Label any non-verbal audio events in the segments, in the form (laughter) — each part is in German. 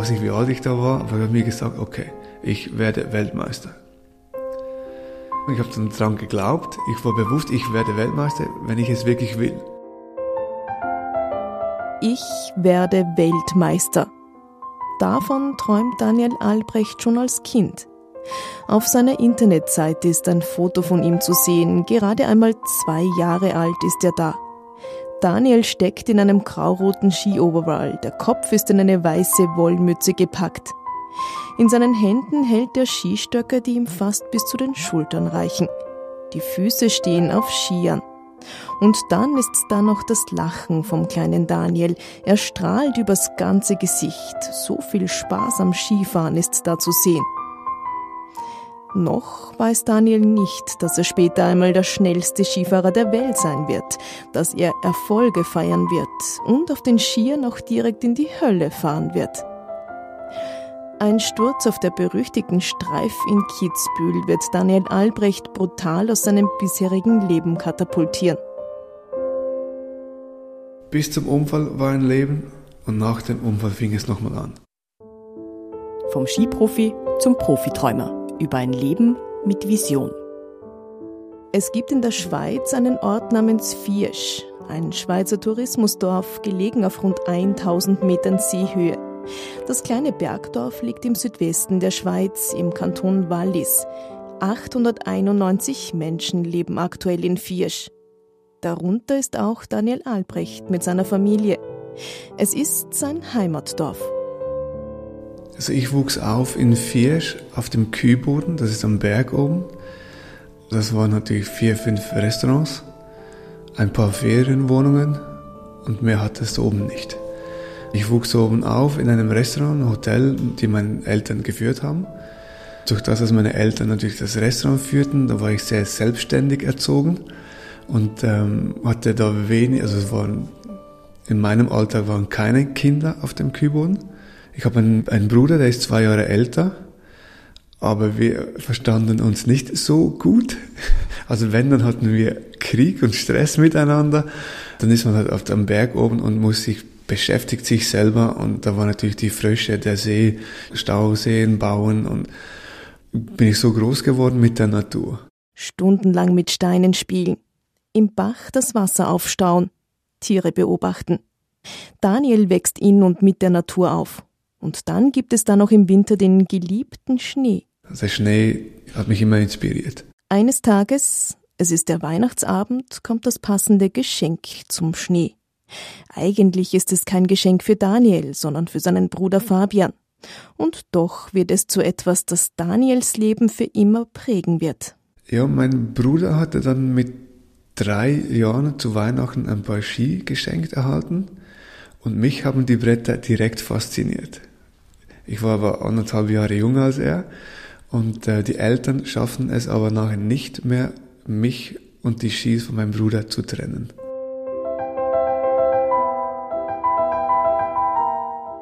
weiß nicht, wie alt ich da war, aber ich habe mir gesagt, okay, ich werde Weltmeister. Ich habe dann daran geglaubt, ich war bewusst, ich werde Weltmeister, wenn ich es wirklich will. Ich werde Weltmeister. Davon träumt Daniel Albrecht schon als Kind. Auf seiner Internetseite ist ein Foto von ihm zu sehen. Gerade einmal zwei Jahre alt ist er da. Daniel steckt in einem grauroten Skioverall. Der Kopf ist in eine weiße Wollmütze gepackt. In seinen Händen hält er Skistöcke, die ihm fast bis zu den Schultern reichen. Die Füße stehen auf Skiern. Und dann ist da noch das Lachen vom kleinen Daniel. Er strahlt übers ganze Gesicht. So viel Spaß am Skifahren ist da zu sehen. Noch weiß Daniel nicht, dass er später einmal der schnellste Skifahrer der Welt sein wird, dass er Erfolge feiern wird und auf den Skiern auch direkt in die Hölle fahren wird. Ein Sturz auf der berüchtigten Streif in Kitzbühel wird Daniel Albrecht brutal aus seinem bisherigen Leben katapultieren. Bis zum Unfall war ein Leben und nach dem Unfall fing es nochmal an. Vom Skiprofi zum Profiträumer über ein Leben mit Vision. Es gibt in der Schweiz einen Ort namens Viersch, ein Schweizer Tourismusdorf, gelegen auf rund 1000 Metern Seehöhe. Das kleine Bergdorf liegt im Südwesten der Schweiz, im Kanton Wallis. 891 Menschen leben aktuell in Viersch. Darunter ist auch Daniel Albrecht mit seiner Familie. Es ist sein Heimatdorf. Also ich wuchs auf in Viersch auf dem Kühlboden, das ist am Berg oben. Das waren natürlich vier, fünf Restaurants, ein paar Ferienwohnungen und mehr hatte es oben nicht. Ich wuchs oben auf in einem Restaurant, einem Hotel, die meine Eltern geführt haben. Durch das, dass meine Eltern natürlich das Restaurant führten, da war ich sehr selbstständig erzogen und ähm, hatte da wenig, also es waren, in meinem Alter waren keine Kinder auf dem Kühlboden. Ich habe einen, einen Bruder, der ist zwei Jahre älter, aber wir verstanden uns nicht so gut. (laughs) Also wenn, dann hatten wir Krieg und Stress miteinander. Dann ist man halt auf dem Berg oben und muss sich beschäftigt sich selber und da war natürlich die Frösche, der See, Stauseen bauen und bin ich so groß geworden mit der Natur. Stundenlang mit Steinen spielen, im Bach das Wasser aufstauen, Tiere beobachten. Daniel wächst in und mit der Natur auf. Und dann gibt es da noch im Winter den geliebten Schnee. Der Schnee hat mich immer inspiriert. Eines Tages, es ist der Weihnachtsabend, kommt das passende Geschenk zum Schnee. Eigentlich ist es kein Geschenk für Daniel, sondern für seinen Bruder Fabian. Und doch wird es zu etwas, das Daniels Leben für immer prägen wird. Ja, mein Bruder hatte dann mit drei Jahren zu Weihnachten ein paar Ski geschenkt erhalten und mich haben die Bretter direkt fasziniert. Ich war aber anderthalb Jahre jünger als er und äh, die Eltern schaffen es aber nachher nicht mehr, mich und die Skis von meinem Bruder zu trennen.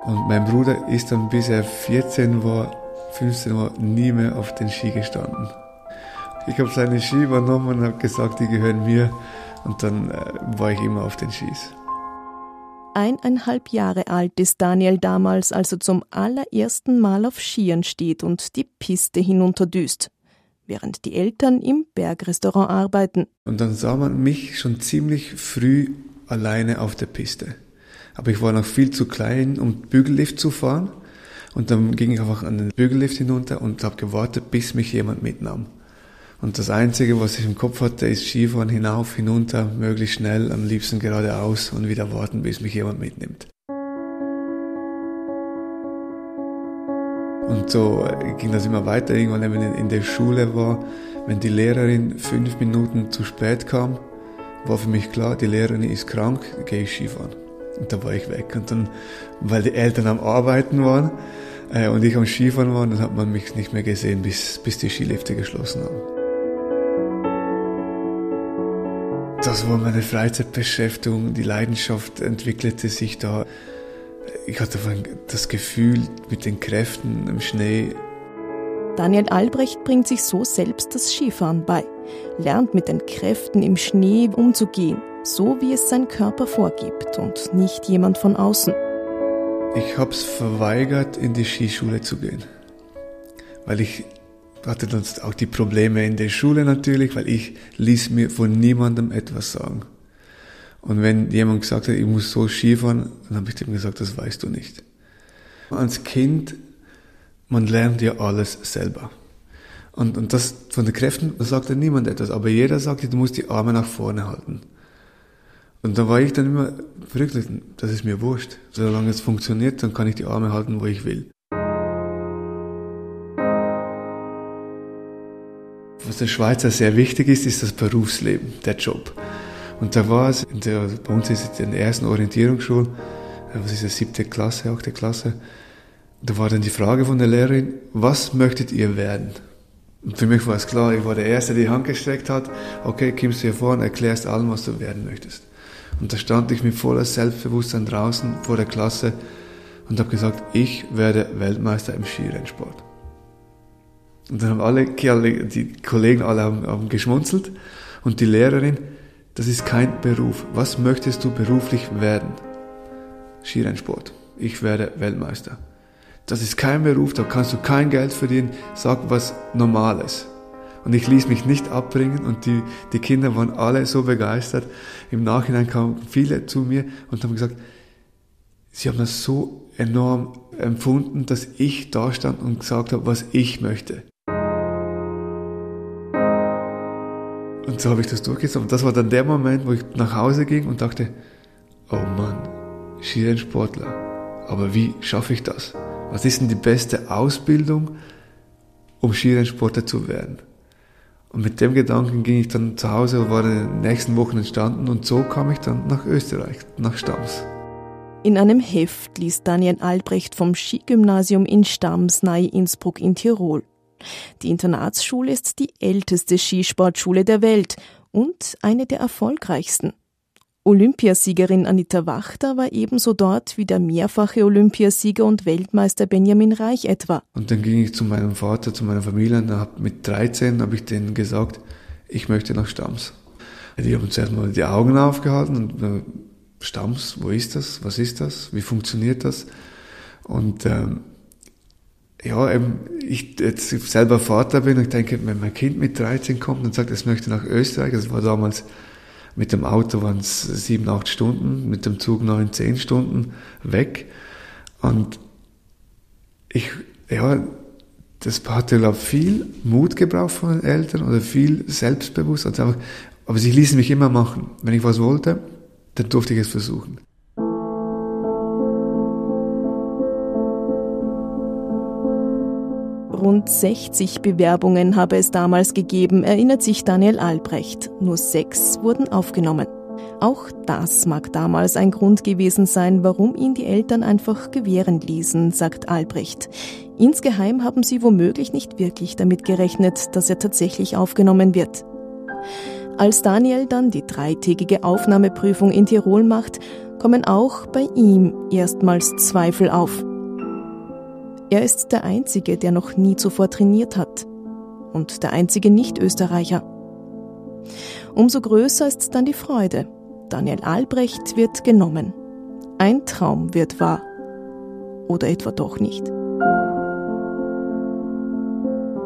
Und mein Bruder ist dann bis er 14 war, 15 war, nie mehr auf den Ski gestanden. Ich habe seine Ski übernommen und habe gesagt, die gehören mir. Und dann äh, war ich immer auf den Skis. Eineinhalb Jahre alt ist Daniel damals, als er zum allerersten Mal auf Skiern steht und die Piste hinunterdüst, während die Eltern im Bergrestaurant arbeiten. Und dann sah man mich schon ziemlich früh alleine auf der Piste. Aber ich war noch viel zu klein, um Bügellift zu fahren. Und dann ging ich einfach an den Bügellift hinunter und habe gewartet, bis mich jemand mitnahm. Und das Einzige, was ich im Kopf hatte, ist Skifahren hinauf, hinunter, möglichst schnell, am liebsten geradeaus und wieder warten, bis mich jemand mitnimmt. Und so ging das immer weiter. Irgendwann, wenn ich in der Schule war, wenn die Lehrerin fünf Minuten zu spät kam, war für mich klar, die Lehrerin ist krank, gehe ich Skifahren. Und da war ich weg. Und dann, weil die Eltern am Arbeiten waren äh, und ich am Skifahren war, dann hat man mich nicht mehr gesehen, bis, bis die Skilifte geschlossen haben. Das war meine Freizeitbeschäftigung, die Leidenschaft entwickelte sich da. Ich hatte das Gefühl mit den Kräften im Schnee. Daniel Albrecht bringt sich so selbst das Skifahren bei, lernt mit den Kräften im Schnee umzugehen, so wie es sein Körper vorgibt und nicht jemand von außen. Ich habe es verweigert, in die Skischule zu gehen, weil ich hatte dann auch die Probleme in der Schule natürlich, weil ich ließ mir von niemandem etwas sagen. Und wenn jemand gesagt hat, ich muss so Skifahren, dann habe ich dem gesagt, das weißt du nicht. Als Kind, man lernt ja alles selber. Und, und das von den Kräften, sagt ja niemand etwas, aber jeder sagt, du musst die Arme nach vorne halten. Und da war ich dann immer verrückt, das ist mir wurscht. Solange es funktioniert, dann kann ich die Arme halten, wo ich will. Was der Schweizer sehr wichtig ist, ist das Berufsleben, der Job. Und da war es, der, bei uns ist es in der ersten Orientierungsschule, äh, was ist das, siebte Klasse, achte Klasse, da war dann die Frage von der Lehrerin, was möchtet ihr werden? Und für mich war es klar, ich war der Erste, der die Hand gestreckt hat. Okay, kommst du hier vor und erklärst allen, was du werden möchtest. Und da stand ich mit voller Selbstbewusstsein draußen vor der Klasse und habe gesagt, ich werde Weltmeister im Skirennsport. Und dann haben alle, die Kollegen alle haben, haben geschmunzelt und die Lehrerin, das ist kein Beruf. Was möchtest du beruflich werden? Skirennsport. Ich werde Weltmeister. Das ist kein Beruf, da kannst du kein Geld verdienen. Sag was Normales. Und ich ließ mich nicht abbringen und die, die Kinder waren alle so begeistert. Im Nachhinein kamen viele zu mir und haben gesagt, sie haben das so enorm empfunden, dass ich da stand und gesagt habe, was ich möchte. Und so habe ich das durchgezogen. Und das war dann der Moment, wo ich nach Hause ging und dachte, oh Mann, Skirennsportler. Aber wie schaffe ich das? Was ist denn die beste Ausbildung, um Skirennsportler zu werden? Und mit dem Gedanken ging ich dann zu Hause und war in den nächsten Wochen entstanden und so kam ich dann nach Österreich, nach Stams. In einem Heft liest Daniel Albrecht vom Skigymnasium in Stams nahe Innsbruck in Tirol. Die Internatsschule ist die älteste Skisportschule der Welt und eine der erfolgreichsten. Olympiasiegerin Anita Wachter war ebenso dort wie der mehrfache Olympiasieger und Weltmeister Benjamin Reich etwa. Und dann ging ich zu meinem Vater, zu meiner Familie und hab, mit 13 habe ich denen gesagt, ich möchte nach Stams. Die haben zuerst mal die Augen aufgehalten und äh, Stams, wo ist das? Was ist das? Wie funktioniert das? Und ähm, ja, eben, ich jetzt selber Vater bin und ich denke, wenn mein Kind mit 13 kommt und sagt, es möchte nach Österreich, das war damals mit dem Auto waren es sieben, acht Stunden, mit dem Zug neun, zehn Stunden weg. Und ich, ja, das hatte, glaube viel Mut gebraucht von den Eltern oder viel Selbstbewusstsein. Also aber sie ließen mich immer machen. Wenn ich was wollte, dann durfte ich es versuchen. Rund 60 Bewerbungen habe es damals gegeben, erinnert sich Daniel Albrecht. Nur sechs wurden aufgenommen. Auch das mag damals ein Grund gewesen sein, warum ihn die Eltern einfach gewähren ließen, sagt Albrecht. Insgeheim haben sie womöglich nicht wirklich damit gerechnet, dass er tatsächlich aufgenommen wird. Als Daniel dann die dreitägige Aufnahmeprüfung in Tirol macht, kommen auch bei ihm erstmals Zweifel auf. Er ist der Einzige, der noch nie zuvor trainiert hat. Und der einzige Nicht-Österreicher. Umso größer ist dann die Freude. Daniel Albrecht wird genommen. Ein Traum wird wahr. Oder etwa doch nicht.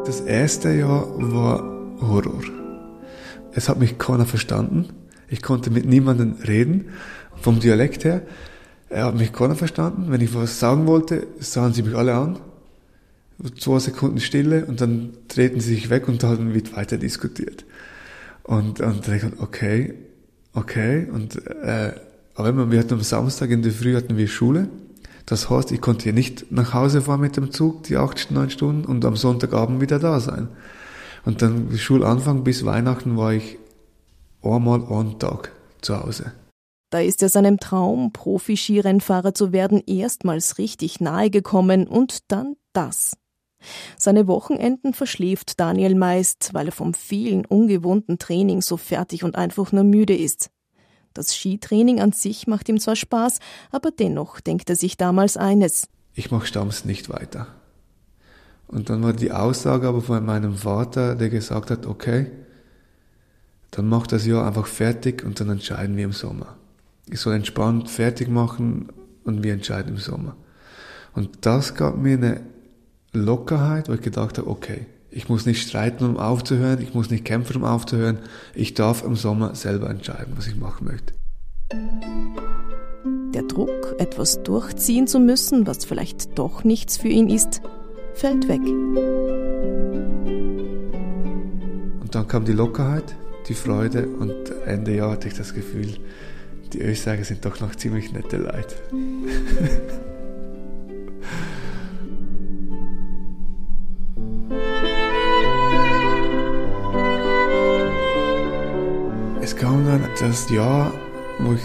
Das erste Jahr war Horror. Es hat mich keiner verstanden. Ich konnte mit niemandem reden, vom Dialekt her. Er hat mich keiner verstanden. Wenn ich was sagen wollte, sahen sie mich alle an. Zwei Sekunden Stille und dann treten sie sich weg und dann wird weiter diskutiert. Und, und dann ich okay, okay. Und, äh, aber wir hatten am Samstag in der Früh hatten wir Schule. Das heißt, ich konnte hier nicht nach Hause fahren mit dem Zug, die acht, neun Stunden, und am Sonntagabend wieder da sein. Und dann Schulanfang bis Weihnachten war ich einmal einen Tag zu Hause. Da ist er seinem Traum, Profi-Skirennfahrer zu werden, erstmals richtig nahe gekommen und dann das. Seine Wochenenden verschläft Daniel meist, weil er vom vielen ungewohnten Training so fertig und einfach nur müde ist. Das Skitraining an sich macht ihm zwar Spaß, aber dennoch denkt er sich damals eines. Ich mache Stamms nicht weiter. Und dann war die Aussage aber von meinem Vater, der gesagt hat, okay, dann mach das Jahr einfach fertig und dann entscheiden wir im Sommer ich soll entspannt fertig machen und wir entscheiden im Sommer. Und das gab mir eine Lockerheit, wo ich gedacht habe, okay, ich muss nicht streiten, um aufzuhören, ich muss nicht kämpfen, um aufzuhören. Ich darf im Sommer selber entscheiden, was ich machen möchte. Der Druck, etwas durchziehen zu müssen, was vielleicht doch nichts für ihn ist, fällt weg. Und dann kam die Lockerheit, die Freude und Ende Jahr hatte ich das Gefühl, die Österreicher sind doch noch ziemlich nette Leute. (laughs) es kam dann das Jahr, wo ich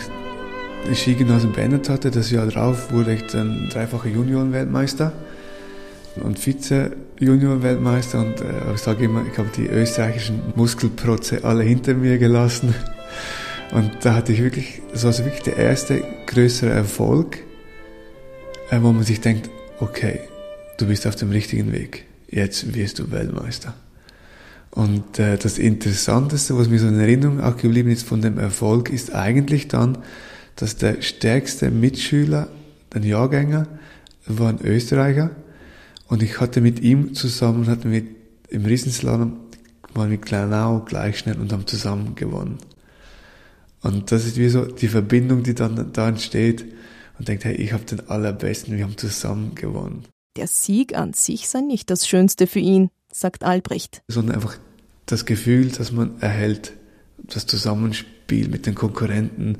das Skigymnasium beendet hatte. Das Jahr darauf wurde ich dann dreifacher Juniorenweltmeister und Vize-Junior-Weltmeister und äh, ich sage immer, ich habe die österreichischen Muskelprotze alle hinter mir gelassen. Und da hatte ich wirklich, das war so wirklich der erste größere Erfolg, äh, wo man sich denkt, okay, du bist auf dem richtigen Weg, jetzt wirst du Weltmeister. Und äh, das Interessanteste, was mir so in Erinnerung auch geblieben ist von dem Erfolg, ist eigentlich dann, dass der stärkste Mitschüler, ein Jahrgänger, war ein Österreicher, und ich hatte mit ihm zusammen, hatten wir im Riesenslalom, waren mit Kleinau gleich schnell und haben zusammen gewonnen. Und das ist wie so die Verbindung, die dann da entsteht und denkt, hey, ich habe den allerbesten, wir haben zusammen gewonnen. Der Sieg an sich sei nicht das Schönste für ihn, sagt Albrecht. Sondern einfach das Gefühl, dass man erhält, das Zusammenspiel mit den Konkurrenten.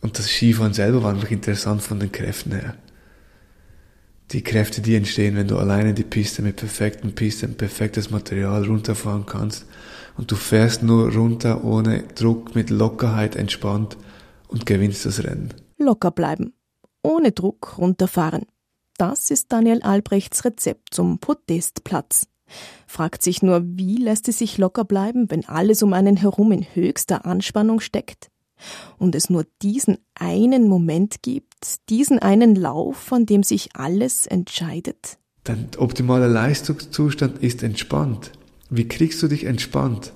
Und das Skifahren selber war einfach interessant von den Kräften her die Kräfte, die entstehen, wenn du alleine die Piste mit perfekten Pisten, perfektes Material runterfahren kannst und du fährst nur runter ohne Druck, mit Lockerheit entspannt und gewinnst das Rennen. Locker bleiben, ohne Druck runterfahren. Das ist Daniel Albrechts Rezept zum Podestplatz. Fragt sich nur, wie lässt es sich locker bleiben, wenn alles um einen herum in höchster Anspannung steckt? und es nur diesen einen Moment gibt, diesen einen Lauf, von dem sich alles entscheidet? Dein optimaler Leistungszustand ist entspannt. Wie kriegst du dich entspannt?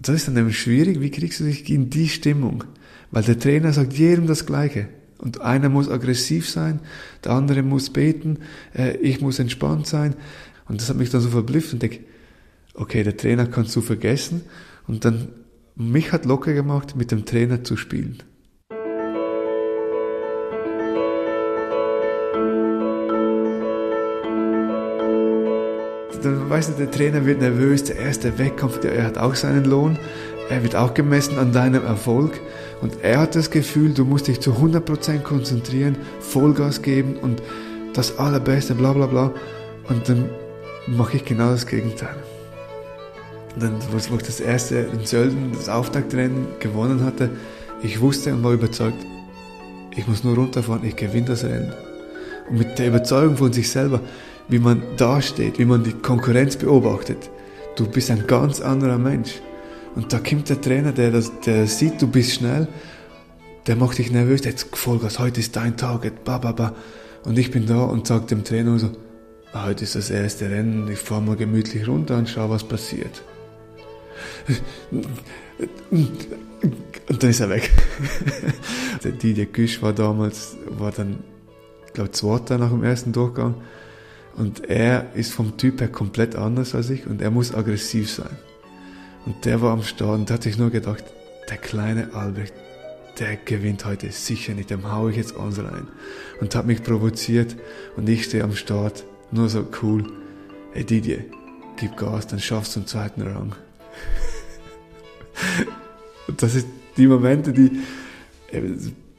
Das ist dann nämlich schwierig, wie kriegst du dich in die Stimmung? Weil der Trainer sagt jedem das Gleiche. Und einer muss aggressiv sein, der andere muss beten, äh, ich muss entspannt sein. Und das hat mich dann so verblüfft und denke, okay, der Trainer kannst du vergessen. Und dann mich hat locker gemacht, mit dem Trainer zu spielen. Dann weißt du, der Trainer wird nervös, der erste Wettkampf, der, er hat auch seinen Lohn, er wird auch gemessen an deinem Erfolg und er hat das Gefühl, du musst dich zu 100% konzentrieren, Vollgas geben und das Allerbeste, bla bla bla. Und dann mache ich genau das Gegenteil. Und dann, wo ich das erste in Sölden, das Auftaktrennen gewonnen hatte, ich wusste und war überzeugt, ich muss nur runterfahren, ich gewinne das Rennen. Und mit der Überzeugung von sich selber, wie man dasteht, wie man die Konkurrenz beobachtet, du bist ein ganz anderer Mensch. Und da kommt der Trainer, der, das, der sieht, du bist schnell, der macht dich nervös, jetzt Vollgas, heute ist dein Target, ba, ba, ba. Und ich bin da und sage dem Trainer so, heute ist das erste Rennen, ich fahre mal gemütlich runter und schau, was passiert. Und dann ist er weg. (laughs) Der Didier Güsch war damals, war dann, ich glaube, Zweiter nach dem ersten Durchgang. Und er ist vom Typ her komplett anders als ich und er muss aggressiv sein. Und der war am Start und da hatte ich nur gedacht, der kleine Albrecht, der gewinnt heute sicher nicht, dem hau ich jetzt ans rein. Und hat mich provoziert und ich stehe am Start, nur so cool. Hey Didier, gib Gas, dann schaffst du den zweiten Rang. (laughs) Und das sind die Momente, die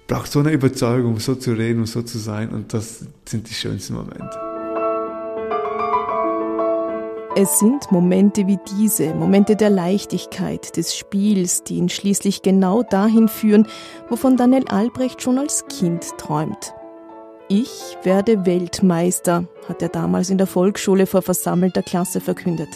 braucht so eine Überzeugung, um so zu reden und so zu sein. Und das sind die schönsten Momente. Es sind Momente wie diese, Momente der Leichtigkeit, des Spiels, die ihn schließlich genau dahin führen, wovon Daniel Albrecht schon als Kind träumt. Ich werde Weltmeister, hat er damals in der Volksschule vor versammelter Klasse verkündet.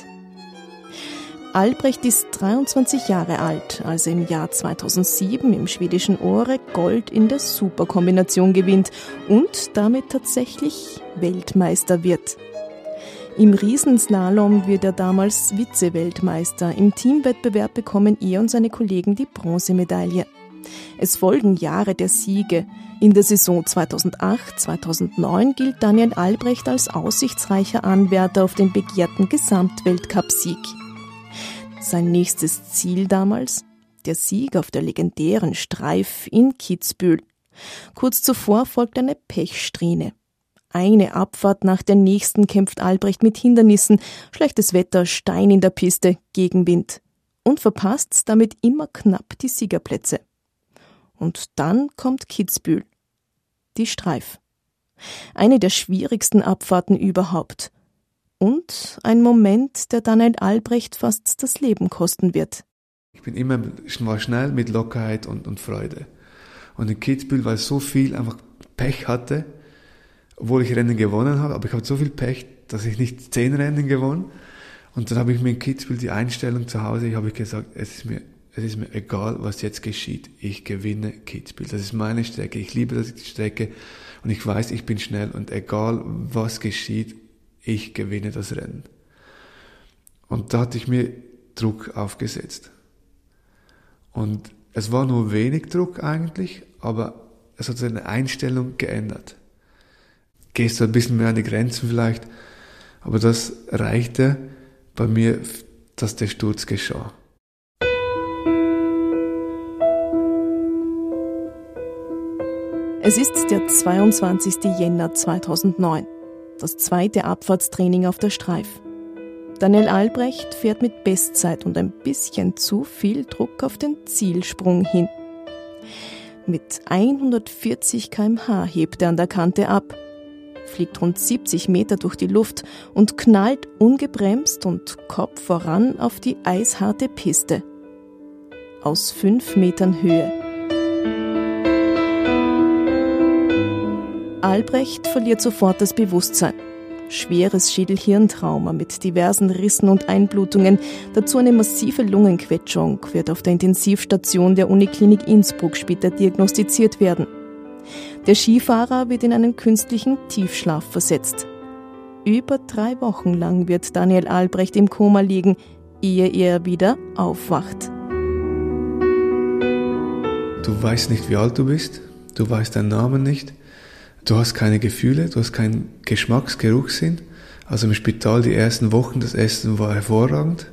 Albrecht ist 23 Jahre alt, als er im Jahr 2007 im schwedischen Åre Gold in der Superkombination gewinnt und damit tatsächlich Weltmeister wird. Im Riesenslalom wird er damals Vize-Weltmeister. Im Teamwettbewerb bekommen er und seine Kollegen die Bronzemedaille. Es folgen Jahre der Siege. In der Saison 2008-2009 gilt Daniel Albrecht als aussichtsreicher Anwärter auf den begehrten Gesamtweltcup-Sieg. Sein nächstes Ziel damals? Der Sieg auf der legendären Streif in Kitzbühel. Kurz zuvor folgt eine Pechsträhne. Eine Abfahrt nach der nächsten kämpft Albrecht mit Hindernissen, schlechtes Wetter, Stein in der Piste, Gegenwind. Und verpasst damit immer knapp die Siegerplätze. Und dann kommt Kitzbühel. Die Streif. Eine der schwierigsten Abfahrten überhaupt. Und ein Moment, der Daniel Albrecht fast das Leben kosten wird. Ich bin immer war schnell mit Lockerheit und, und Freude. Und in Kitzbühel, weil so viel einfach Pech hatte, obwohl ich Rennen gewonnen habe, aber ich habe so viel Pech, dass ich nicht zehn Rennen gewonnen. Und dann habe ich mir in Kitzbühel die Einstellung zu Hause, ich habe gesagt, es ist mir es ist mir egal, was jetzt geschieht. Ich gewinne Kitzbühel. Das ist meine Strecke. Ich liebe die Strecke und ich weiß, ich bin schnell und egal was geschieht, ich gewinne das Rennen. Und da hatte ich mir Druck aufgesetzt. Und es war nur wenig Druck eigentlich, aber es hat seine Einstellung geändert. Gehst du ein bisschen mehr an die Grenzen vielleicht, aber das reichte bei mir, dass der Sturz geschah. Es ist der 22. Jänner 2009, das zweite Abfahrtstraining auf der Streif. Daniel Albrecht fährt mit Bestzeit und ein bisschen zu viel Druck auf den Zielsprung hin. Mit 140 kmh hebt er an der Kante ab, fliegt rund 70 Meter durch die Luft und knallt ungebremst und Kopf voran auf die eisharte Piste. Aus fünf Metern Höhe. Albrecht verliert sofort das Bewusstsein. Schweres Schädelhirntrauma mit diversen Rissen und Einblutungen, dazu eine massive Lungenquetschung, wird auf der Intensivstation der Uniklinik Innsbruck später diagnostiziert werden. Der Skifahrer wird in einen künstlichen Tiefschlaf versetzt. Über drei Wochen lang wird Daniel Albrecht im Koma liegen, ehe er wieder aufwacht. Du weißt nicht, wie alt du bist, du weißt deinen Namen nicht, Du hast keine Gefühle, du hast keinen Geschmacks-, Geruchssinn. Also im Spital die ersten Wochen, das Essen war hervorragend,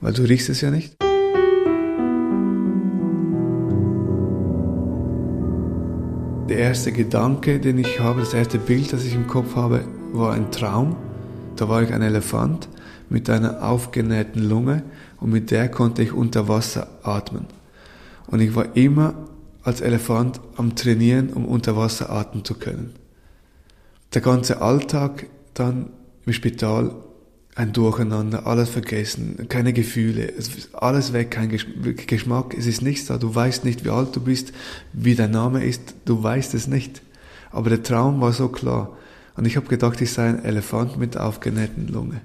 weil du riechst es ja nicht. Erste Gedanke, den ich habe, das erste Bild, das ich im Kopf habe, war ein Traum. Da war ich ein Elefant mit einer aufgenähten Lunge und mit der konnte ich unter Wasser atmen. Und ich war immer als Elefant am Trainieren, um unter Wasser atmen zu können. Der ganze Alltag dann im Spital ein Durcheinander, alles vergessen, keine Gefühle, alles weg, kein Geschmack, es ist nichts da, du weißt nicht, wie alt du bist, wie dein Name ist, du weißt es nicht. Aber der Traum war so klar. Und ich habe gedacht, ich sei ein Elefant mit aufgenähten Lunge.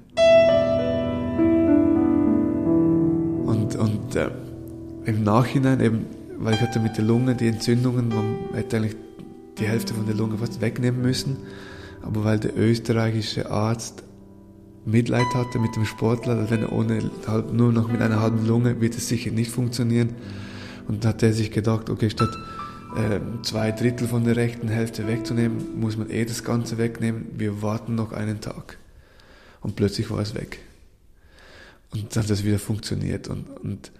Und, und äh, im Nachhinein eben weil ich hatte mit der Lunge die Entzündungen, man hätte eigentlich die Hälfte von der Lunge fast wegnehmen müssen, aber weil der österreichische Arzt Mitleid hatte mit dem Sportler, wenn er ohne, nur noch mit einer halben Lunge wird es sicher nicht funktionieren. Und hat er sich gedacht, okay, statt äh, zwei Drittel von der rechten Hälfte wegzunehmen, muss man eh das Ganze wegnehmen. Wir warten noch einen Tag. Und plötzlich war es weg. Und dann hat das wieder funktioniert. Und, und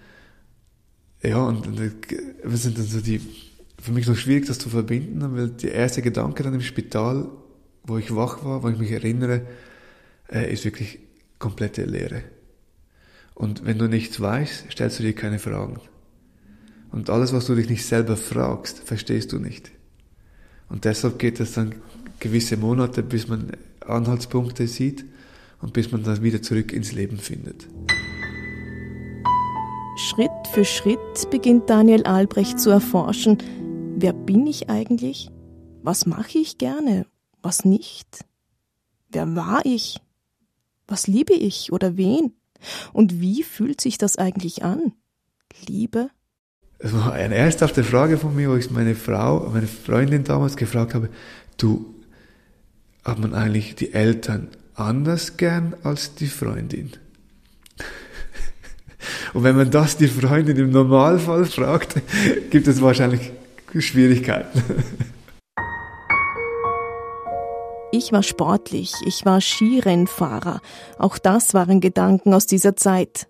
ja, und, und was sind dann so die, für mich noch schwierig, das zu verbinden, weil der erste Gedanke dann im Spital, wo ich wach war, wo ich mich erinnere, äh, ist wirklich komplette Leere. Und wenn du nichts weißt, stellst du dir keine Fragen. Und alles, was du dich nicht selber fragst, verstehst du nicht. Und deshalb geht es dann gewisse Monate, bis man Anhaltspunkte sieht und bis man dann wieder zurück ins Leben findet. Schritt für Schritt beginnt Daniel Albrecht zu erforschen, wer bin ich eigentlich? Was mache ich gerne? Was nicht? Wer war ich? Was liebe ich oder wen? Und wie fühlt sich das eigentlich an? Liebe? Es war eine ernsthafte Frage von mir, wo ich meine Frau, meine Freundin damals gefragt habe, du, hat man eigentlich die Eltern anders gern als die Freundin? Und wenn man das die Freundin im Normalfall fragt, gibt es wahrscheinlich Schwierigkeiten. Ich war sportlich, ich war Skirennfahrer. Auch das waren Gedanken aus dieser Zeit.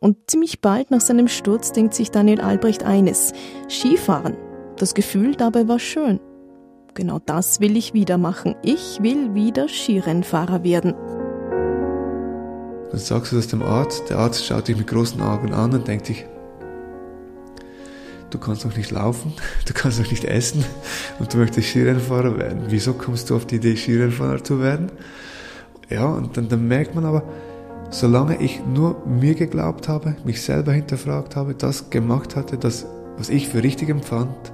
Und ziemlich bald nach seinem Sturz denkt sich Daniel Albrecht eines. Skifahren. Das Gefühl dabei war schön. Genau das will ich wieder machen. Ich will wieder Skirennfahrer werden. Dann sagst du das dem Arzt. Der Arzt schaut dich mit großen Augen an und denkt sich, du kannst doch nicht laufen, du kannst doch nicht essen und du möchtest Skirennfahrer werden. Wieso kommst du auf die Idee, Skirennfahrer zu werden? Ja, und dann, dann merkt man aber, solange ich nur mir geglaubt habe, mich selber hinterfragt habe, das gemacht hatte, das, was ich für richtig empfand,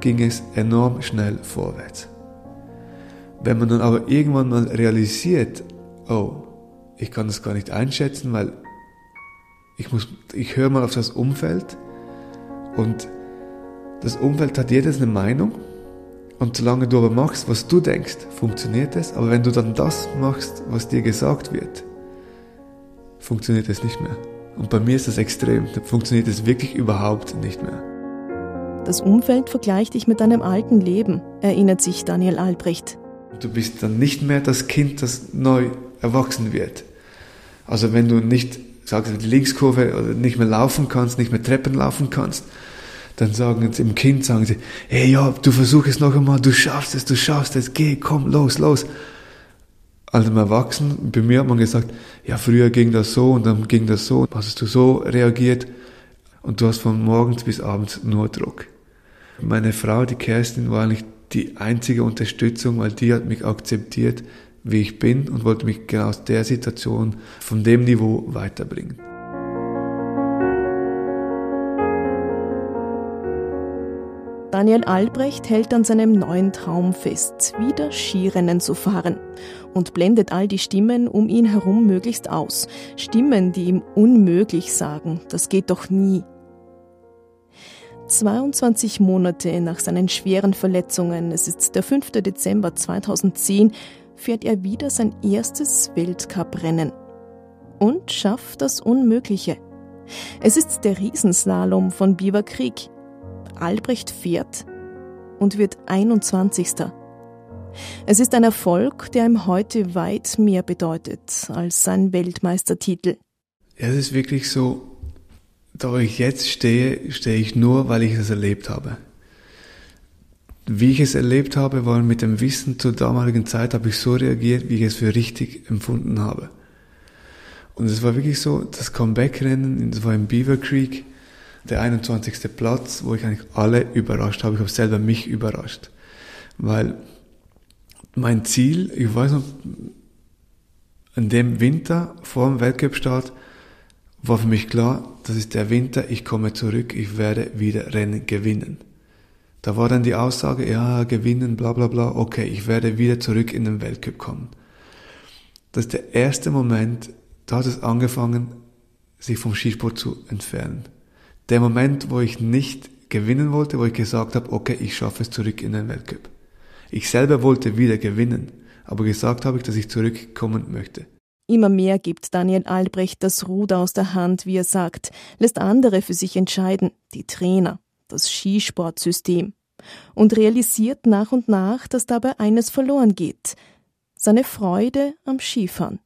ging es enorm schnell vorwärts. Wenn man dann aber irgendwann mal realisiert, oh, ich kann das gar nicht einschätzen, weil ich ich höre mal auf das Umfeld und das Umfeld hat jedes eine Meinung und solange du aber machst, was du denkst, funktioniert es, aber wenn du dann das machst, was dir gesagt wird, funktioniert es nicht mehr. Und bei mir ist das extrem, da funktioniert es wirklich überhaupt nicht mehr. Das Umfeld vergleicht dich mit deinem alten Leben, erinnert sich Daniel Albrecht. Du bist dann nicht mehr das Kind, das neu erwachsen wird. Also wenn du nicht, sagst du, die Linkskurve oder nicht mehr laufen kannst, nicht mehr Treppen laufen kannst, dann sagen sie im Kind, sagen sie, hey ja, du versuch es noch einmal, du schaffst es, du schaffst es, geh, komm, los, los. Also im Erwachsenen, bei mir hat man gesagt, ja, früher ging das so und dann ging das so, hast du so reagiert und du hast von morgens bis abends nur Druck. Meine Frau, die Kerstin, war eigentlich die einzige Unterstützung, weil die hat mich akzeptiert, wie ich bin und wollte mich genau aus der Situation von dem Niveau weiterbringen. Daniel Albrecht hält an seinem neuen Traum fest, wieder Skirennen zu fahren und blendet all die Stimmen um ihn herum möglichst aus. Stimmen, die ihm unmöglich sagen, das geht doch nie. 22 Monate nach seinen schweren Verletzungen, es ist der 5. Dezember 2010, fährt er wieder sein erstes Weltcuprennen und schafft das Unmögliche. Es ist der Riesenslalom von Beaver Creek. Albrecht fährt und wird 21. Es ist ein Erfolg, der ihm heute weit mehr bedeutet als sein Weltmeistertitel. Es ist wirklich so, da wo ich jetzt stehe, stehe ich nur, weil ich es erlebt habe. Wie ich es erlebt habe, war mit dem Wissen zur damaligen Zeit, habe ich so reagiert, wie ich es für richtig empfunden habe. Und es war wirklich so, das Comeback-Rennen, das war in Beaver Creek, der 21. Platz, wo ich eigentlich alle überrascht habe. Ich habe selber mich überrascht. Weil mein Ziel, ich weiß noch, in dem Winter vor dem Weltcup-Start war für mich klar, das ist der Winter, ich komme zurück, ich werde wieder Rennen gewinnen. Da war dann die Aussage, ja, gewinnen, bla bla bla, okay, ich werde wieder zurück in den Weltcup kommen. Das ist der erste Moment, da hat es angefangen, sich vom Skisport zu entfernen. Der Moment, wo ich nicht gewinnen wollte, wo ich gesagt habe, okay, ich schaffe es zurück in den Weltcup. Ich selber wollte wieder gewinnen, aber gesagt habe ich, dass ich zurückkommen möchte. Immer mehr gibt Daniel Albrecht das Ruder aus der Hand, wie er sagt, lässt andere für sich entscheiden, die Trainer, das Skisportsystem, und realisiert nach und nach, dass dabei eines verloren geht, seine Freude am Skifahren.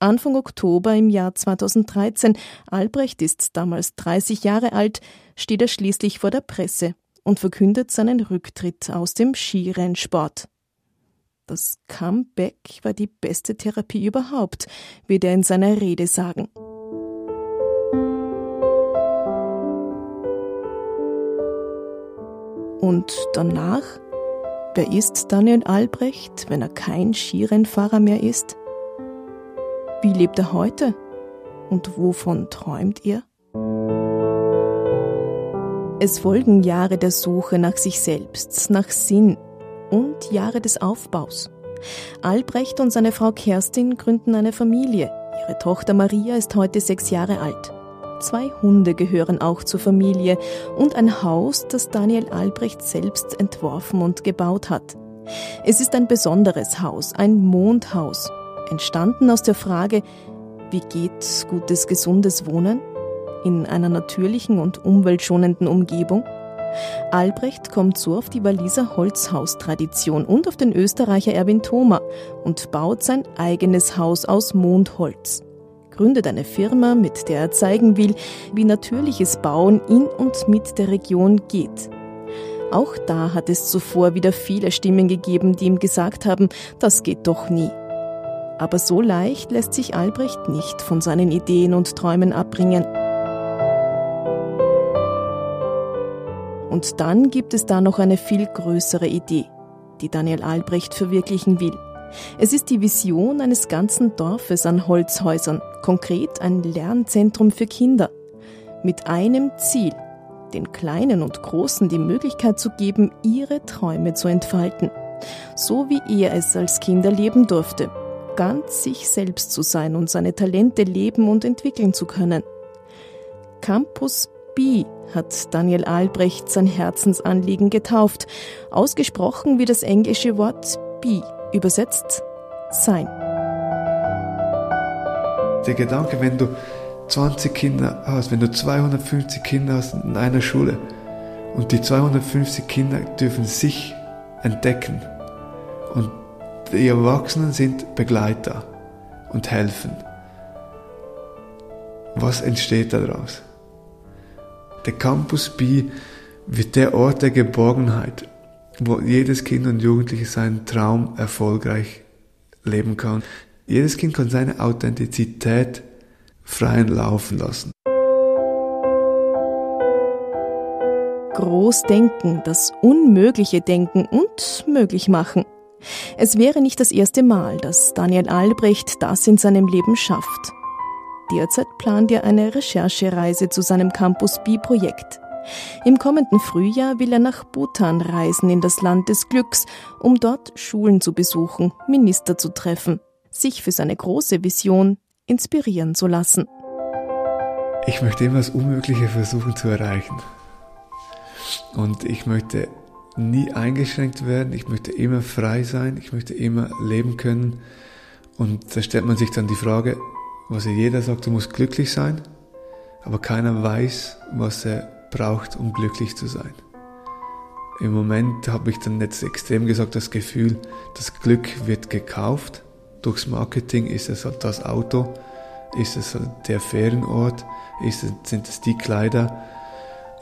Anfang Oktober im Jahr 2013, Albrecht ist damals 30 Jahre alt, steht er schließlich vor der Presse und verkündet seinen Rücktritt aus dem Skirennsport. Das Comeback war die beste Therapie überhaupt, wird er in seiner Rede sagen. Und danach? Wer ist Daniel Albrecht, wenn er kein Skirennfahrer mehr ist? Wie lebt er heute? Und wovon träumt er? Es folgen Jahre der Suche nach sich selbst, nach Sinn, und Jahre des Aufbaus. Albrecht und seine Frau Kerstin gründen eine Familie. Ihre Tochter Maria ist heute sechs Jahre alt. Zwei Hunde gehören auch zur Familie und ein Haus, das Daniel Albrecht selbst entworfen und gebaut hat. Es ist ein besonderes Haus, ein Mondhaus, entstanden aus der Frage, wie geht gutes, gesundes Wohnen in einer natürlichen und umweltschonenden Umgebung? Albrecht kommt so auf die Waliser Holzhaustradition und auf den Österreicher Erwin Thoma und baut sein eigenes Haus aus Mondholz. Gründet eine Firma, mit der er zeigen will, wie natürliches Bauen in und mit der Region geht. Auch da hat es zuvor wieder viele Stimmen gegeben, die ihm gesagt haben, das geht doch nie. Aber so leicht lässt sich Albrecht nicht von seinen Ideen und Träumen abbringen. Und dann gibt es da noch eine viel größere Idee, die Daniel Albrecht verwirklichen will. Es ist die Vision eines ganzen Dorfes an Holzhäusern, konkret ein Lernzentrum für Kinder. Mit einem Ziel, den Kleinen und Großen die Möglichkeit zu geben, ihre Träume zu entfalten. So wie er es als Kind erleben durfte. Ganz sich selbst zu sein und seine Talente leben und entwickeln zu können. Campus B hat Daniel Albrecht sein Herzensanliegen getauft, ausgesprochen wie das englische Wort be, übersetzt sein. Der Gedanke, wenn du 20 Kinder hast, wenn du 250 Kinder hast in einer Schule und die 250 Kinder dürfen sich entdecken und die Erwachsenen sind Begleiter und helfen. Was entsteht daraus? Der Campus B wird der Ort der Geborgenheit, wo jedes Kind und Jugendliche seinen Traum erfolgreich leben kann. Jedes Kind kann seine Authentizität freien Laufen lassen. Groß denken, das Unmögliche denken und möglich machen. Es wäre nicht das erste Mal, dass Daniel Albrecht das in seinem Leben schafft. Derzeit plant er eine Recherchereise zu seinem Campus B-Projekt. Im kommenden Frühjahr will er nach Bhutan reisen in das Land des Glücks, um dort Schulen zu besuchen, Minister zu treffen, sich für seine große Vision inspirieren zu lassen. Ich möchte immer das Unmögliche versuchen zu erreichen. Und ich möchte nie eingeschränkt werden, ich möchte immer frei sein, ich möchte immer leben können. Und da stellt man sich dann die Frage, was ja jeder sagt, du musst glücklich sein, aber keiner weiß, was er braucht, um glücklich zu sein. Im Moment habe ich dann jetzt extrem gesagt das Gefühl, das Glück wird gekauft Durchs Marketing ist es halt das Auto, ist es halt der Ferienort, ist es, sind es die Kleider.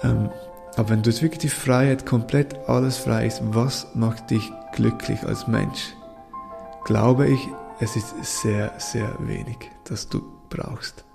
Ähm, aber wenn du jetzt wirklich die Freiheit, komplett alles frei ist, was macht dich glücklich als Mensch? Glaube ich, es ist sehr, sehr wenig, das du brauchst.